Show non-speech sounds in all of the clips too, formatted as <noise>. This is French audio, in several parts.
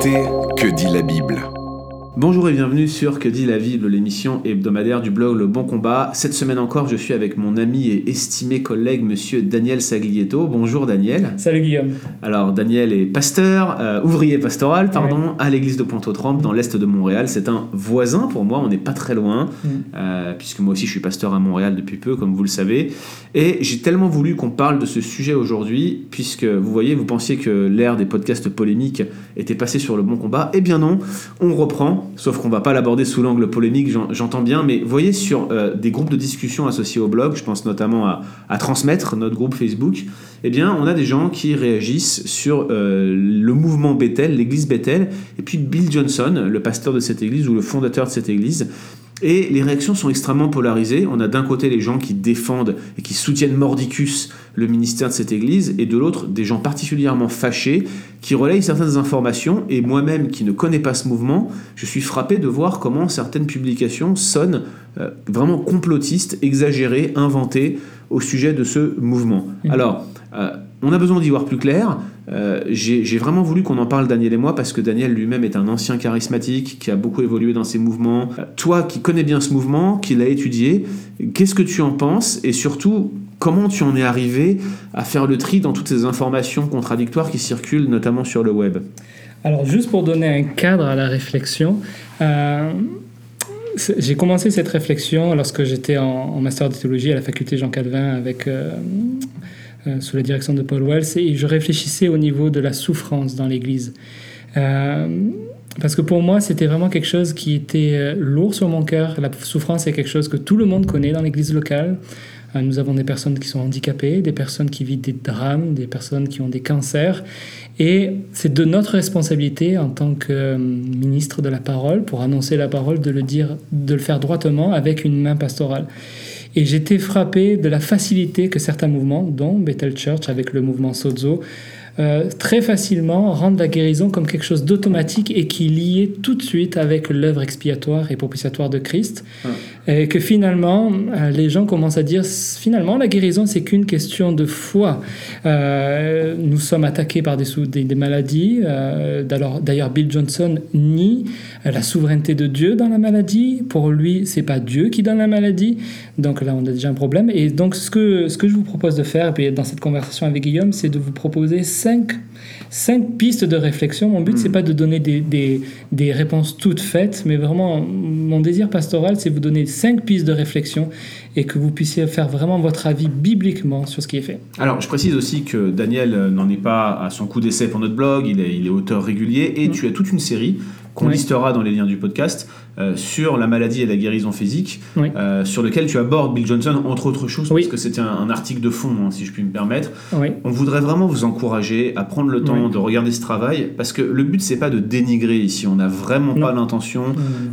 Que dit la Bible Bonjour et bienvenue sur Que dit la Bible, l'émission hebdomadaire du blog Le Bon Combat. Cette semaine encore, je suis avec mon ami et estimé collègue monsieur Daniel Saglietto. Bonjour Daniel. Salut Guillaume. Alors Daniel est pasteur, euh, ouvrier pastoral, pardon, à l'église de Pointe-aux-Trembles dans l'est de Montréal. C'est un voisin pour moi, on n'est pas très loin, Mm. euh, puisque moi aussi je suis pasteur à Montréal depuis peu, comme vous le savez. Et j'ai tellement voulu qu'on parle de ce sujet aujourd'hui, puisque vous voyez, vous pensiez que l'ère des podcasts polémiques était passée sur le bon combat. Eh bien non, on reprend, sauf qu'on va pas l'aborder sous l'angle polémique, j'en- j'entends bien, mais voyez sur euh, des groupes de discussion associés au blog, je pense notamment à, à Transmettre, notre groupe Facebook, eh bien on a des gens qui réagissent sur euh, le mouvement Bethel, l'église Bethel, et puis Bill Johnson, le pasteur de cette église ou le fondateur de cette église. Et les réactions sont extrêmement polarisées. On a d'un côté les gens qui défendent et qui soutiennent mordicus le ministère de cette église, et de l'autre des gens particulièrement fâchés qui relayent certaines informations. Et moi-même qui ne connais pas ce mouvement, je suis frappé de voir comment certaines publications sonnent euh, vraiment complotistes, exagérées, inventées au sujet de ce mouvement. Mhm. Alors, euh, on a besoin d'y voir plus clair. Euh, J'ai vraiment voulu qu'on en parle, Daniel et moi, parce que Daniel lui-même est un ancien charismatique qui a beaucoup évolué dans ces mouvements. Euh, Toi qui connais bien ce mouvement, qui l'a étudié, qu'est-ce que tu en penses? Et surtout comment tu en es arrivé à faire le tri dans toutes ces informations contradictoires qui circulent notamment sur le web? Alors juste pour donner un cadre à la réflexion, euh, j'ai commencé cette réflexion lorsque j'étais en, en master de théologie à la faculté Jean Calvin avec, euh, euh, sous la direction de Paul Wells et je réfléchissais au niveau de la souffrance dans l'Église. Euh, parce que pour moi, c'était vraiment quelque chose qui était euh, lourd sur mon cœur. La souffrance est quelque chose que tout le monde connaît dans l'Église locale. Nous avons des personnes qui sont handicapées, des personnes qui vivent des drames, des personnes qui ont des cancers. Et c'est de notre responsabilité en tant que ministre de la parole, pour annoncer la parole, de le dire, de le faire droitement avec une main pastorale. Et j'étais frappé de la facilité que certains mouvements, dont Bethel Church avec le mouvement Sozo, euh, très facilement rendent la guérison comme quelque chose d'automatique et qui est lié tout de suite avec l'œuvre expiatoire et propitiatoire de Christ. Et que finalement, euh, les gens commencent à dire finalement, la guérison, c'est qu'une question de foi. Euh, nous sommes attaqués par des, sou- des, des maladies. D'ailleurs- Bill Johnson nie la souveraineté de Dieu dans la maladie. Pour lui, c'est pas Dieu qui donne la maladie. Donc là, on a déjà un problème. Et donc, ce que, ce que je vous propose de faire, et puis dans cette conversation avec Guillaume, c'est de vous proposer cinq, cinq pistes de réflexion. Mon but, c'est pas de donner des, des, des réponses toutes faites, mais vraiment, mon désir pastoral, c'est vous donner cinq pistes de réflexion et que vous puissiez faire vraiment votre avis bibliquement sur ce qui est fait. Alors, je précise aussi que Daniel euh, n'en est pas à son coup d'essai pour notre blog, il est, il est auteur régulier, et Mm. tu as toute une série qu'on Oui. listera dans les liens du podcast euh, sur la maladie et la guérison physique, Oui. euh, sur lequel tu abordes Bill Johnson, entre autres choses, Oui. parce que c'était un, un article de fond, hein, si je puis me permettre. On voudrait vraiment vous encourager à prendre le temps de regarder ce travail, parce que le but, c'est pas de dénigrer ici, on n'a vraiment Non. pas l'intention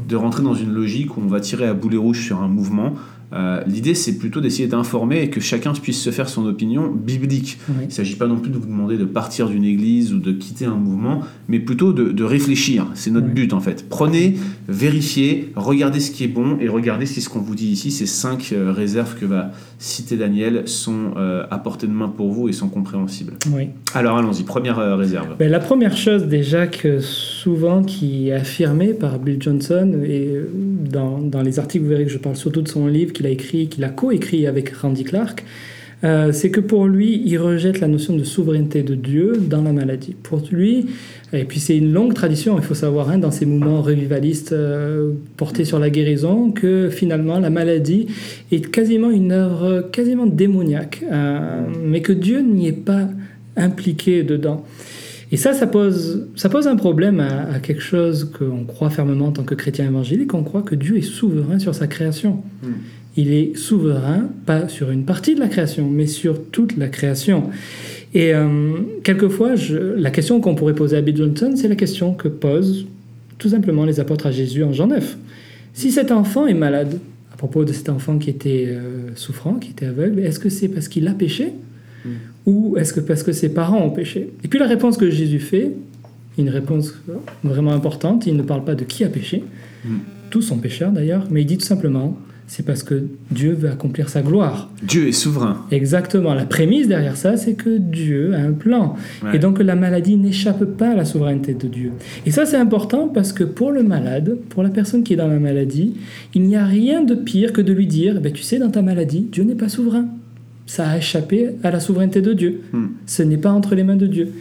de rentrer dans une logique où on va tirer à boulet rouge sur un mouvement. Euh, L'idée, c'est plutôt d'essayer d'informer et que chacun puisse se faire son opinion biblique. oui. Il ne s'agit pas non plus de vous demander de partir d'une église ou de quitter un mouvement, mais plutôt de, de réfléchir. C'est notre Oui. but en fait. Prenez, vérifiez, regardez ce qui est bon et regardez si ce qu'on vous dit ici, ces cinq euh, réserves que va citer Daniel, sont euh, à portée de main pour vous et sont compréhensibles. oui. Alors allons-y, première réserve. Ben, la première chose déjà que souvent qui est affirmée par Bill Johnson, et dans, dans les articles vous verrez que je parle surtout de son livre qu'il a écrit, qu'il a coécrit avec Randy Clark, euh, c'est que pour lui, il rejette la notion de souveraineté de Dieu dans la maladie. Pour lui, et puis c'est une longue tradition, il faut savoir, hein, dans ces mouvements revivalistes euh, portés sur la guérison, que finalement la maladie est quasiment une œuvre quasiment démoniaque, euh, mais que Dieu n'y est pas impliqué dedans. Et ça, ça pose, ça pose un problème à, quelque chose qu'on croit fermement en tant que chrétien évangélique, on croit que Dieu est souverain sur sa création. Mm. Il est souverain, pas sur une partie de la création, mais sur toute la création. Et euh, quelquefois, je- la question qu'on pourrait poser à Bill Johnson, c'est la question que posent tout simplement les apôtres à Jésus en Jean 9. Si cet enfant est malade, à propos de cet enfant qui était euh, souffrant, qui était aveugle, est-ce que c'est parce qu'il a péché Mm. ou est-ce que parce que ses parents ont péché? Et puis la réponse que Jésus fait, une réponse vraiment importante, il ne parle pas de qui a péché, Mm. tous sont pécheurs d'ailleurs, mais il dit tout simplement, c'est parce que Dieu veut accomplir sa gloire. Dieu est souverain. Exactement. La prémisse derrière ça, c'est que Dieu a un plan. Ouais. Et donc la maladie n'échappe pas à la souveraineté de Dieu. Et ça, c'est important parce que pour le malade, pour la personne qui est dans la maladie, il n'y a rien de pire que de lui dire, ben, tu sais, dans ta maladie, Dieu n'est pas souverain. Ça a échappé à la souveraineté de Dieu. Hmm. Ce n'est pas entre les mains de Dieu.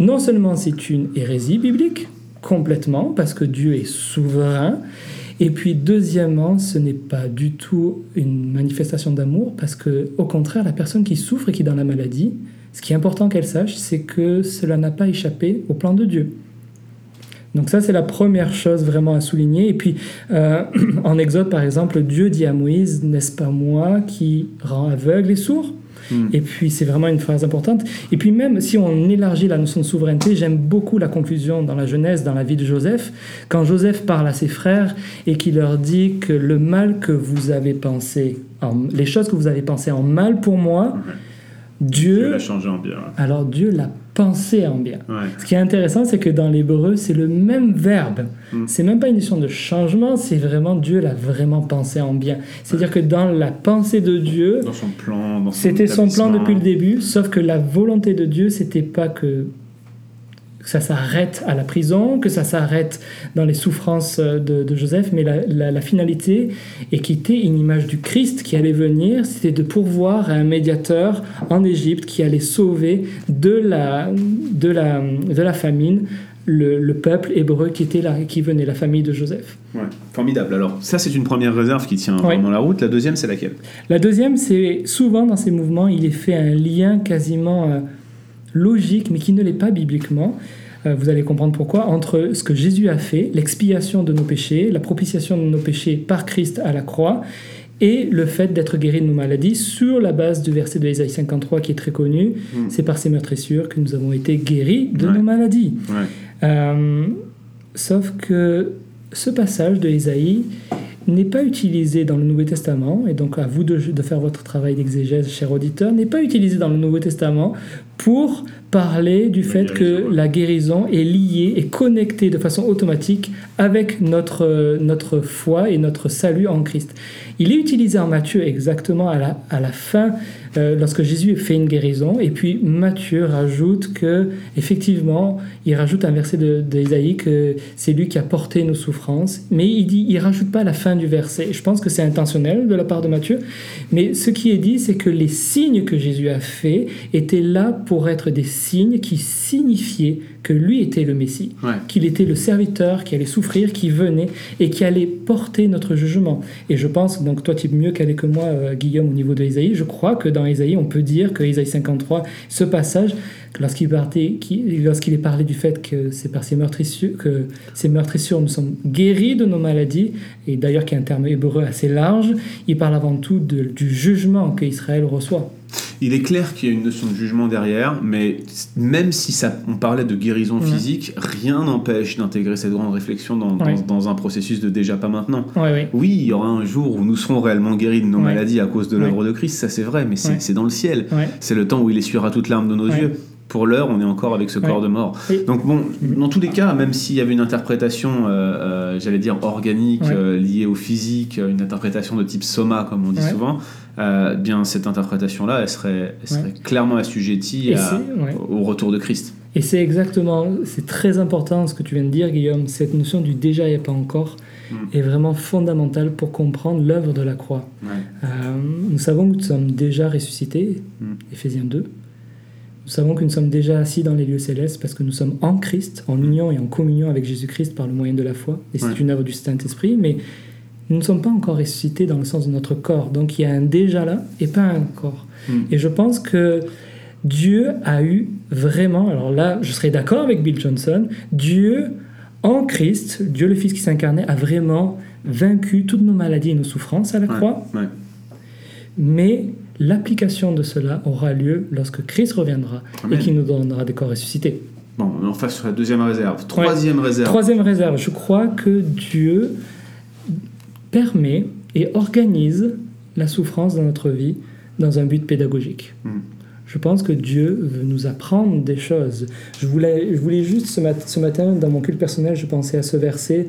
Non seulement c'est une hérésie biblique, complètement, parce que Dieu est souverain, et puis deuxièmement, ce n'est pas du tout une manifestation d'amour, parce que au contraire, la personne qui souffre et qui est dans la maladie, ce qui est important qu'elle sache, c'est que cela n'a pas échappé au plan de Dieu. Donc ça, c'est la première chose vraiment à souligner. Et puis, euh, <clears throat> en Exode, par exemple, Dieu dit à Moïse, n'est-ce pas moi qui rend aveugle et sourd Hmm. et puis c'est vraiment une phrase importante. Et puis même si on élargit la notion de souveraineté, j'aime beaucoup la conclusion dans la Genèse, dans la vie de Joseph, quand Joseph parle à ses frères et qu'il leur dit que le mal que vous avez pensé, en- les choses que vous avez pensées en mal pour moi, Dieu Dieu, l'a changé en bien. alors Dieu l'a pensé en bien. Ouais. Ce qui est intéressant, c'est que dans l'hébreu, c'est le même verbe. Mm. C'est même pas une notion de changement, c'est vraiment Dieu l'a vraiment pensé en bien. C'est-à-dire que dans la pensée de Dieu, Dans son plan, dans son c'était son plan depuis le début, sauf que la volonté de Dieu, c'était pas que que ça s'arrête à la prison, que ça s'arrête dans les souffrances euh, de, de Joseph, mais la, la- la finalité, et qui était une image du Christ qui allait venir, c'était de pourvoir à un médiateur en Égypte qui allait sauver de la, de la, de la famine le, le peuple hébreu qui, était là, qui venait, la famille de Joseph. Ouais. Formidable. Alors, ça, c'est une première réserve qui tient Ouais. vraiment la route. La deuxième, c'est laquelle? La deuxième, c'est souvent dans ces mouvements, il est fait un lien quasiment euh, logique, mais qui ne l'est pas bibliquement. Euh, vous allez comprendre pourquoi, entre ce que Jésus a fait, l'expiation de nos péchés, la propitiation de nos péchés par Christ à la croix, et le fait d'être guéri de nos maladies sur la base du verset de Ésaïe 53 qui est très connu. Mm. C'est par ces meurtrissures que nous avons été guéris de Ouais. nos maladies. Ouais. Euh, sauf que ce passage de Ésaïe n'est pas utilisé dans le Nouveau Testament, et donc à vous de, de faire votre travail d'exégèse, cher auditeur, n'est pas utilisé dans le Nouveau Testament pour parler du La fait que ouais. la guérison est liée et connectée de façon automatique avec notre, euh, notre foi et notre salut en Christ. Il est utilisé en Matthieu exactement à la, à la fin, euh, lorsque Jésus fait une guérison, et puis Matthieu rajoute que, effectivement, il rajoute un verset de- d'Ésaïe que c'est lui qui a porté nos souffrances, mais il dit, il rajoute pas la fin du verset. Je pense que c'est intentionnel de la part de Matthieu, mais ce qui est dit, c'est que les signes que Jésus a faits étaient là pour être des signes qui signifiaient que lui était le Messie Ouais. qu'il était le serviteur qui allait souffrir, qui venait et qui allait porter notre jugement. Et je pense, donc toi tu es mieux calé que moi, euh, Guillaume, au niveau de Isaïe, je crois que dans Isaïe, on peut dire que Isaïe 53, ce passage, lorsqu'il est parlé du fait que c'est par ces meurtrissures, que ces meurtrissures nous sommes guéris de nos maladies, et d'ailleurs qui est un terme hébreu assez large, il parle avant tout de- du jugement que Israël reçoit. Il est clair qu'il y a une notion de jugement derrière, mais même si ça, on parlait de guérison Ouais. physique, rien n'empêche d'intégrer cette grande réflexion dans, dans- Ouais. dans un processus de déjà pas maintenant. Ouais. Oui, il y aura un jour où nous serons réellement guéris de nos maladies à cause de l'œuvre de Christ, ça c'est vrai, mais c'est dans le ciel. C'est le temps où il essuiera toute larme de nos yeux. Pour l'heure, on est encore avec ce Ouais. corps de mort. Et- Donc bon, dans tous les cas, même s'il y avait une interprétation, euh, euh, j'allais dire organique, Ouais. euh, liée au physique, une interprétation de type soma, comme on dit Ouais. souvent, euh, bien cette interprétation-là, elle serait, elle serait clairement assujettie à- au retour de Christ. Et c'est exactement, c'est très important ce que tu viens de dire, Guillaume. Cette notion du déjà et pas encore Mm. est vraiment fondamentale pour comprendre l'œuvre de la croix. Nous savons que nous sommes déjà ressuscités, Mm. Éphésiens 2. Nous savons que nous sommes déjà assis dans les lieux célestes parce que nous sommes en Christ, en union et en communion avec Jésus-Christ par le moyen de la foi. Et c'est Ouais. une œuvre du Saint-Esprit, mais nous ne sommes pas encore ressuscités dans le sens de notre corps. Donc il y a un déjà là et pas un corps. Mm. Et je pense que Dieu a eu vraiment, alors là je serais d'accord avec Bill Johnson, Dieu en Christ, Dieu le Fils qui s'incarnait, a vraiment vaincu toutes nos maladies et nos souffrances à la Ouais. croix. Ouais. Mais l'application de cela aura lieu lorsque Christ reviendra Amen. et qu'il nous donnera des corps ressuscités. Bon, on face sur la deuxième réserve. Troisième réserve. Troisième réserve, je crois que Dieu permet et organise la souffrance dans notre vie dans un but pédagogique. Mm. Je pense que Dieu veut nous apprendre des choses. Je voulais, je voulais juste ce, mat- ce matin, dans mon culte personnel, je pensais à ce verset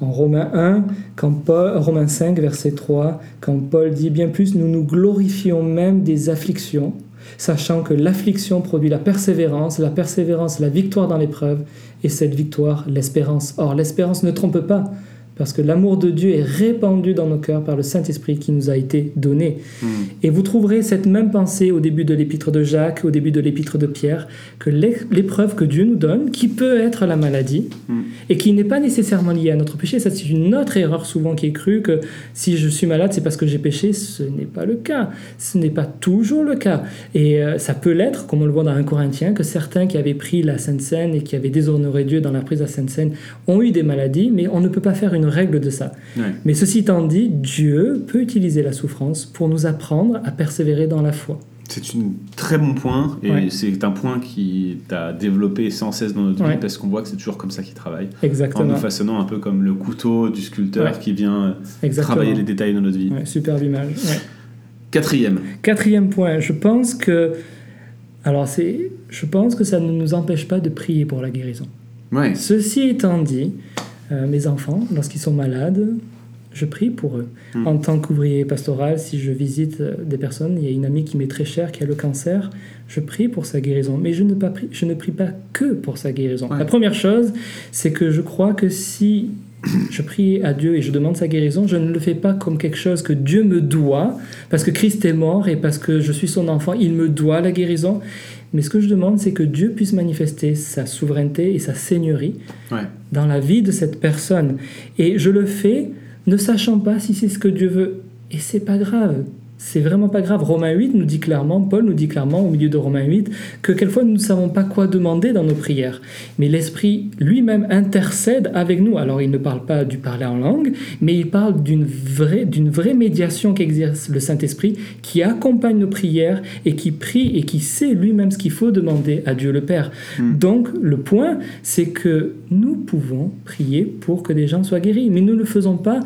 En Romains 1, quand Romains 5, verset 3, quand Paul dit bien plus, nous nous glorifions même des afflictions, sachant que l'affliction produit la persévérance, la persévérance la victoire dans l'épreuve, et cette victoire l'espérance. Or, l'espérance ne trompe pas, parce que l'amour de Dieu est répandu dans nos cœurs par le Saint-Esprit qui nous a été donné. Hmm. Et vous trouverez cette même pensée au début de l'épître de Jacques, au début de l'épître de Pierre, que l'é- l'épreuve que Dieu nous donne, qui peut être la maladie, Hmm. et qui n'est pas nécessairement liée à notre péché, ça c'est une autre erreur souvent qui est crue, que si je suis malade c'est parce que j'ai péché, ce n'est pas le cas. Ce n'est pas toujours le cas. Et euh, ça peut l'être, comme on le voit dans 1 Corinthien, que certains qui avaient pris la Sainte Seine et qui avaient déshonoré Dieu dans la prise de la Sainte Seine ont eu des maladies, mais on ne peut pas faire une règle de ça. Ouais. Mais ceci étant dit, Dieu peut utiliser la souffrance pour nous apprendre à persévérer dans la foi. C'est un très bon point et Ouais. c'est un point qui t'a développé sans cesse dans notre Ouais. vie parce qu'on voit que c'est toujours comme ça qu'il travaille. En Exactement. nous façonnant un peu comme le couteau du sculpteur Ouais. qui vient euh, Exactement. travailler les détails de notre vie. Superbe image. Quatrième. Quatrième point, je pense que alors c'est, je pense que ça ne nous empêche pas de prier pour la guérison. Ceci étant dit, euh, mes enfants, lorsqu'ils sont malades, je prie pour eux. Mm. En tant qu'ouvrier pastoral, si je visite euh, des personnes, il y a une amie qui m'est très chère qui a le cancer, je prie pour sa guérison. Mais je ne, pas prie, je ne prie pas que pour sa guérison. Ouais. La première chose, c'est que je crois que si je prie à Dieu et je demande sa guérison, je ne le fais pas comme quelque chose que Dieu me doit, parce que Christ est mort et parce que je suis son enfant, il me doit la guérison. Mais ce que je demande, c'est que Dieu puisse manifester sa souveraineté et sa seigneurie Ouais. dans la vie de cette personne. Et je le fais ne sachant pas si c'est ce que Dieu veut. Et c'est pas grave. C'est vraiment pas grave. Romains 8 nous dit clairement, Paul nous dit clairement au milieu de Romains 8, que quelquefois nous ne savons pas quoi demander dans nos prières. Mais l'Esprit lui-même intercède avec nous. Alors il ne parle pas du parler en langue, mais il parle d'une vraie, d'une vraie médiation qu'exerce le Saint-Esprit, qui accompagne nos prières et qui prie et qui sait lui-même ce qu'il faut demander à Dieu le Père. Hmm. Donc le point, c'est que nous pouvons prier pour que des gens soient guéris, mais nous ne le faisons pas.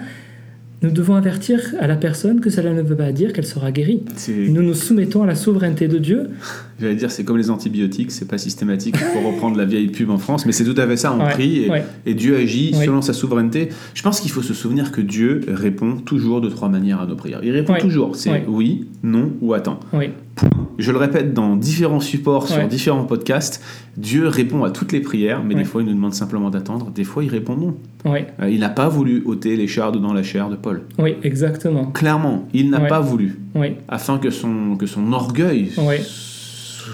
Nous devons avertir à la personne que cela ne veut pas dire qu'elle sera guérie. Nous nous soumettons à la souveraineté de Dieu. <laughs> j'allais dire, c'est comme les antibiotiques, c'est pas systématique pour reprendre la vieille pub en France, mais c'est tout à fait ça. On Ouais, prie et, ouais. et Dieu agit Ouais. selon sa souveraineté. Je pense qu'il faut se souvenir que Dieu répond toujours de trois manières à nos prières. Il répond toujours. C'est oui, non ou attends. Je le répète dans différents supports, sur différents podcasts, Dieu répond à toutes les prières, mais Ouais. des fois il nous demande simplement d'attendre, des fois il répond non. Euh, il n'a pas voulu ôter les chardes dans la chair de Paul. oui, exactement. Clairement, il n'a pas voulu, afin que son, que son orgueil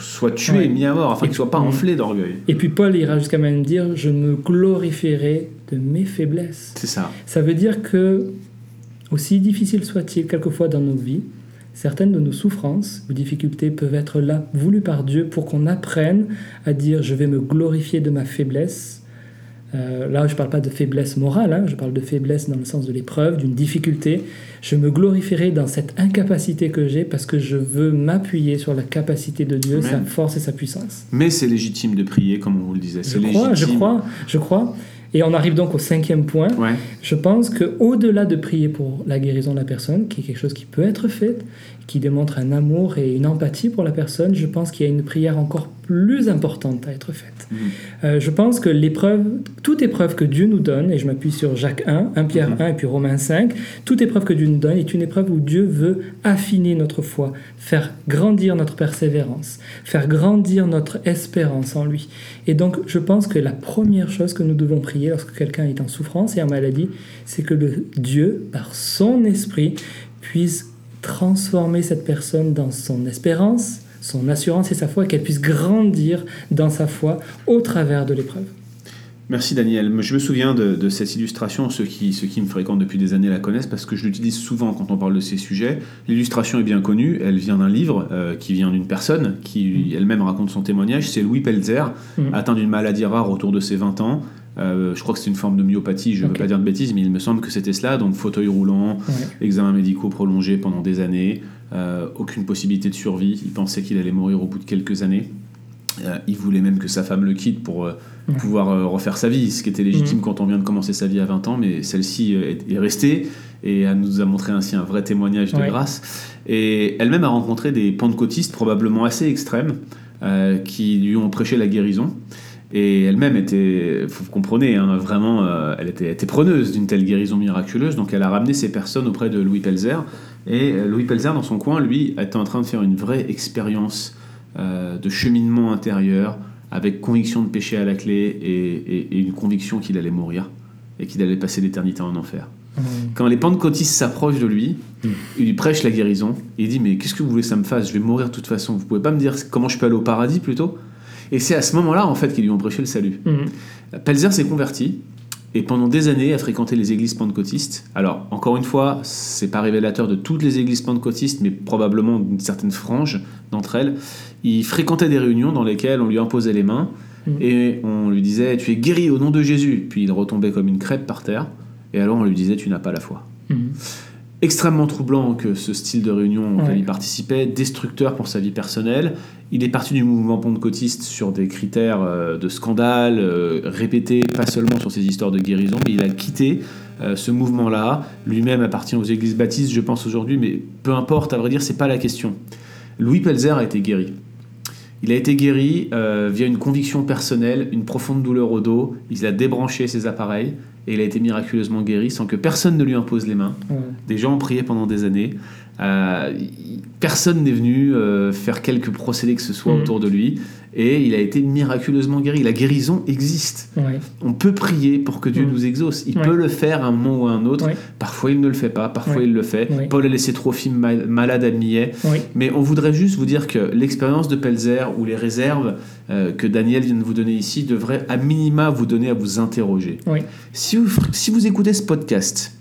soit tué, mis à mort, afin qu'il soit pas enflé d'orgueil. Et puis Paul ira jusqu'à même dire Je me glorifierai de mes faiblesses. C'est ça. Ça veut dire que, aussi difficile soit-il quelquefois dans nos vies, certaines de nos souffrances ou difficultés peuvent être là, voulues par Dieu, pour qu'on apprenne à dire Je vais me glorifier de ma faiblesse. Euh, là, je ne parle pas de faiblesse morale, hein, je parle de faiblesse dans le sens de l'épreuve, d'une difficulté. Je me glorifierai dans cette incapacité que j'ai parce que je veux m'appuyer sur la capacité de Dieu, Amen. sa force et sa puissance. Mais c'est légitime de prier, comme on vous le disait. Je crois, je crois, je crois. Et on arrive donc au cinquième point. Ouais. Je pense que au-delà de prier pour la guérison de la personne, qui est quelque chose qui peut être fait, qui démontre un amour et une empathie pour la personne, je pense qu'il y a une prière encore plus importante à être faite. Mhm. Euh, je pense que l'épreuve, toute épreuve que Dieu nous donne, et je m'appuie sur Jacques 1, 1 Pierre Mhm. 1 et puis Romains 5, toute épreuve que Dieu nous donne est une épreuve où Dieu veut affiner notre foi, faire grandir notre persévérance, faire grandir notre espérance en lui. Et donc, je pense que la première chose que nous devons prier lorsque quelqu'un est en souffrance et en maladie, c'est que le Dieu, par son esprit, puisse transformer cette personne dans son espérance, son assurance et sa foi, qu'elle puisse grandir dans sa foi au travers de l'épreuve. Merci Daniel. Je me souviens de, de cette illustration, ceux qui, ceux qui me fréquentent depuis des années la connaissent parce que je l'utilise souvent quand on parle de ces sujets. L'illustration est bien connue, elle vient d'un livre euh, qui vient d'une personne qui elle-même raconte son témoignage. C'est Louis Pelzer, Mhm. atteint d'une maladie rare autour de ses 20 ans. Euh, je crois que c'est une forme de myopathie, je ne veux pas dire de bêtises, mais il me semble que c'était cela. Donc fauteuil roulant, Ouais. examens médicaux prolongés pendant des années, euh, aucune possibilité de survie. Il pensait qu'il allait mourir au bout de quelques années. Euh, il voulait même que sa femme le quitte pour Ouais. pouvoir refaire sa vie, ce qui était légitime Mhm. quand on vient de commencer sa vie à 20 ans, mais celle-ci est, est restée et elle nous a montré ainsi un vrai témoignage de Ouais. grâce. Et elle-même a rencontré des pentecôtistes probablement assez extrêmes qui lui ont prêché la guérison. Et elle-même était, vous comprenez, hein, vraiment, euh, elle était, était preneuse d'une telle guérison miraculeuse. Donc elle a ramené ces personnes auprès de Louis Pelzer. Et euh, Louis Pelzer, dans son coin, lui, était en train de faire une vraie expérience euh, de cheminement intérieur, avec conviction de péché à la clé et, et- et une conviction qu'il allait mourir et qu'il allait passer l'éternité en enfer. Quand les pentecôtistes s'approchent de lui, il lui prêche la guérison. Il dit Mais qu'est-ce que vous voulez que ça me fasse? Je vais mourir de toute façon. Vous pouvez pas me dire comment je peux aller au paradis plutôt? Et c'est à ce moment-là, en fait, qu'ils lui ont prêché le salut. Mhm. Pelzer s'est converti et pendant des années a fréquenté les églises pentecôtistes. Alors, encore une fois, c'est pas révélateur de toutes les églises pentecôtistes, mais probablement d'une certaine frange d'entre elles. Il fréquentait des réunions dans lesquelles on lui imposait les mains Mhm. et on lui disait Tu es guéri au nom de Jésus. Puis il retombait comme une crêpe par terre. Et alors on lui disait Tu n'as pas la foi. Mhm. Extrêmement troublant que ce style de réunion auquel Ouais. il participait, destructeur pour sa vie personnelle. Il est parti du mouvement pentecôtiste sur des critères euh, de scandale euh, répétés, pas seulement sur ses histoires de guérison, mais il a quitté euh, ce mouvement-là. Lui-même appartient aux églises baptistes, je pense aujourd'hui, mais peu importe, à vrai dire, c'est pas la question. Louis Pelzer a été guéri. Il a été guéri euh, via une conviction personnelle, une profonde douleur au dos. Il a débranché ses appareils et il a été miraculeusement guéri sans que personne ne lui impose les mains. Ouais. Des gens ont prié pendant des années. Euh, personne n'est venu euh, faire quelques procédés que ce soit Mhm. autour de lui. Et il a été miraculeusement guéri. La guérison existe. Ouais. On peut prier pour que Dieu Mhm. nous exauce. Il Ouais. peut le faire à un moment ou à un autre. Ouais. Parfois il ne le fait pas, parfois il le fait. Paul a laissé Trophime ma- malade à Millet. Mais on voudrait juste vous dire que l'expérience de Pelzer ou les réserves euh, que Daniel vient de vous donner ici devraient à minima vous donner à vous interroger. Oui. Si vous, si vous écoutez ce podcast,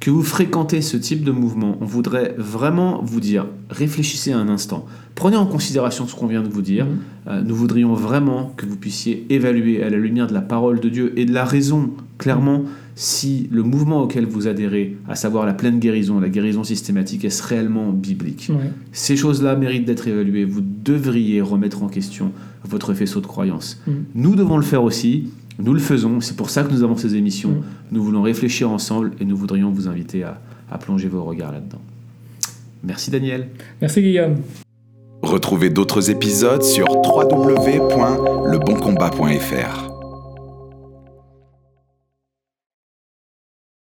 que vous fréquentez ce type de mouvement, on voudrait vraiment vous dire, réfléchissez un instant, prenez en considération ce qu'on vient de vous dire. Mhm. Euh, nous voudrions vraiment que vous puissiez évaluer à la lumière de la parole de Dieu et de la raison, clairement, si le mouvement auquel vous adhérez, à savoir la pleine guérison, la guérison systématique, est-ce réellement biblique. Ouais. Ces choses-là méritent d'être évaluées. Vous devriez remettre en question votre faisceau de croyance. Mhm. Nous devons le faire aussi. Nous le faisons. C'est pour ça que nous avons ces émissions. Mhm. Nous voulons réfléchir ensemble et nous voudrions vous inviter à, à plonger vos regards là-dedans. Merci Daniel. Merci Guillaume. Retrouvez d'autres épisodes sur www.leboncombat.fr.